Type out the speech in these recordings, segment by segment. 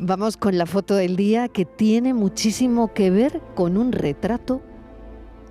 Vamos con la foto del día que tiene muchísimo que ver con un retrato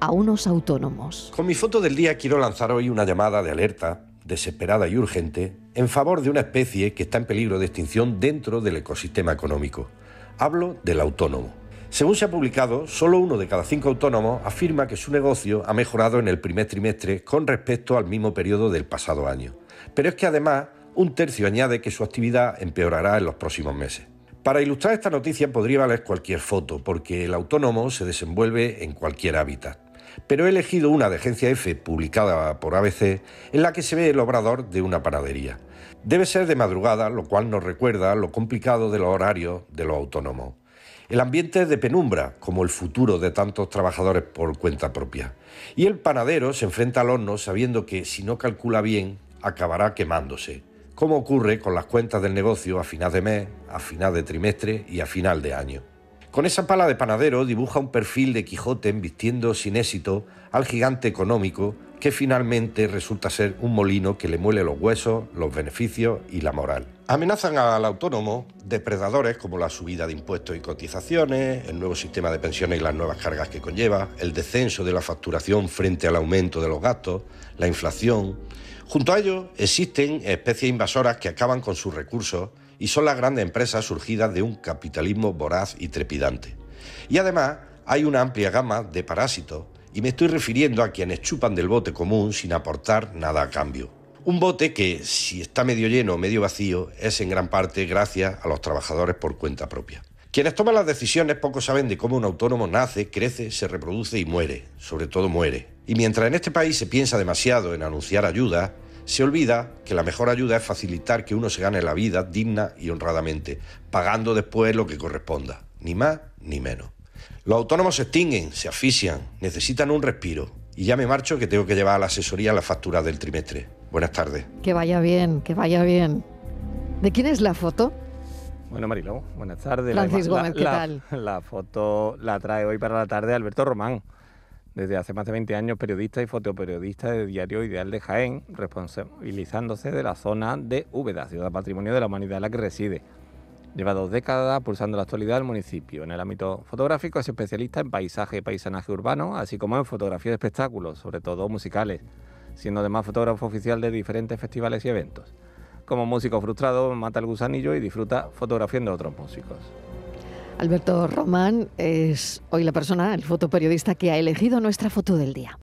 a unos autónomos. Con mi foto del día quiero lanzar hoy una llamada de alerta desesperada y urgente en favor de una especie que está en peligro de extinción dentro del ecosistema económico. Hablo del autónomo. Según se ha publicado, solo uno de cada cinco autónomos afirma que su negocio ha mejorado en el primer trimestre con respecto al mismo periodo del pasado año. Pero es que además un tercio añade que su actividad empeorará en los próximos meses. Para ilustrar esta noticia podría valer cualquier foto, porque el autónomo se desenvuelve en cualquier hábitat. Pero he elegido una de Agencia F publicada por ABC en la que se ve el obrador de una panadería. Debe ser de madrugada, lo cual nos recuerda lo complicado de los horarios de los autónomos. El ambiente es de penumbra, como el futuro de tantos trabajadores por cuenta propia. Y el panadero se enfrenta al horno sabiendo que si no calcula bien, acabará quemándose, como ocurre con las cuentas del negocio a final de mes, a final de trimestre y a final de año. Con esa pala de panadero dibuja un perfil de Quijote vistiendo sin éxito al gigante económico que finalmente resulta ser un molino que le muele los huesos, los beneficios y la moral. Amenazan al autónomo depredadores como la subida de impuestos y cotizaciones, el nuevo sistema de pensiones y las nuevas cargas que conlleva, el descenso de la facturación frente al aumento de los gastos, la inflación. Junto a ello existen especies invasoras que acaban con sus recursos y son las grandes empresas surgidas de un capitalismo voraz y trepidante. Y además hay una amplia gama de parásitos y me estoy refiriendo a quienes chupan del bote común sin aportar nada a cambio. Un bote que, si está medio lleno o medio vacío, es en gran parte gracias a los trabajadores por cuenta propia. Quienes toman las decisiones poco saben de cómo un autónomo nace, crece, se reproduce y muere, sobre todo muere. Y mientras en este país se piensa demasiado en anunciar ayuda, se olvida que la mejor ayuda es facilitar que uno se gane la vida digna y honradamente, pagando después lo que corresponda, ni más ni menos. Los autónomos se extinguen, se asfixian, necesitan un respiro. Y ya me marcho que tengo que llevar a la asesoría la factura del trimestre. Buenas tardes. Que vaya bien, que vaya bien. ¿De quién es la foto? Bueno, Marilo, buenas tardes. Francis Gómez, ¿qué tal? La, foto la trae hoy para la tarde Alberto Román. Desde hace más de 20 años, periodista y fotoperiodista de Diario Ideal de Jaén, responsabilizándose de la zona de Úbeda, ciudad patrimonio de la humanidad en la que reside. Lleva dos décadas pulsando la actualidad del municipio. En el ámbito fotográfico es especialista en paisaje y paisanaje urbano, así como en fotografía de espectáculos, sobre todo musicales, siendo además fotógrafo oficial de diferentes festivales y eventos. Como músico frustrado, mata el gusanillo y disfruta fotografiando a otros músicos. Alberto Román es hoy la persona, el fotoperiodista que ha elegido nuestra foto del día.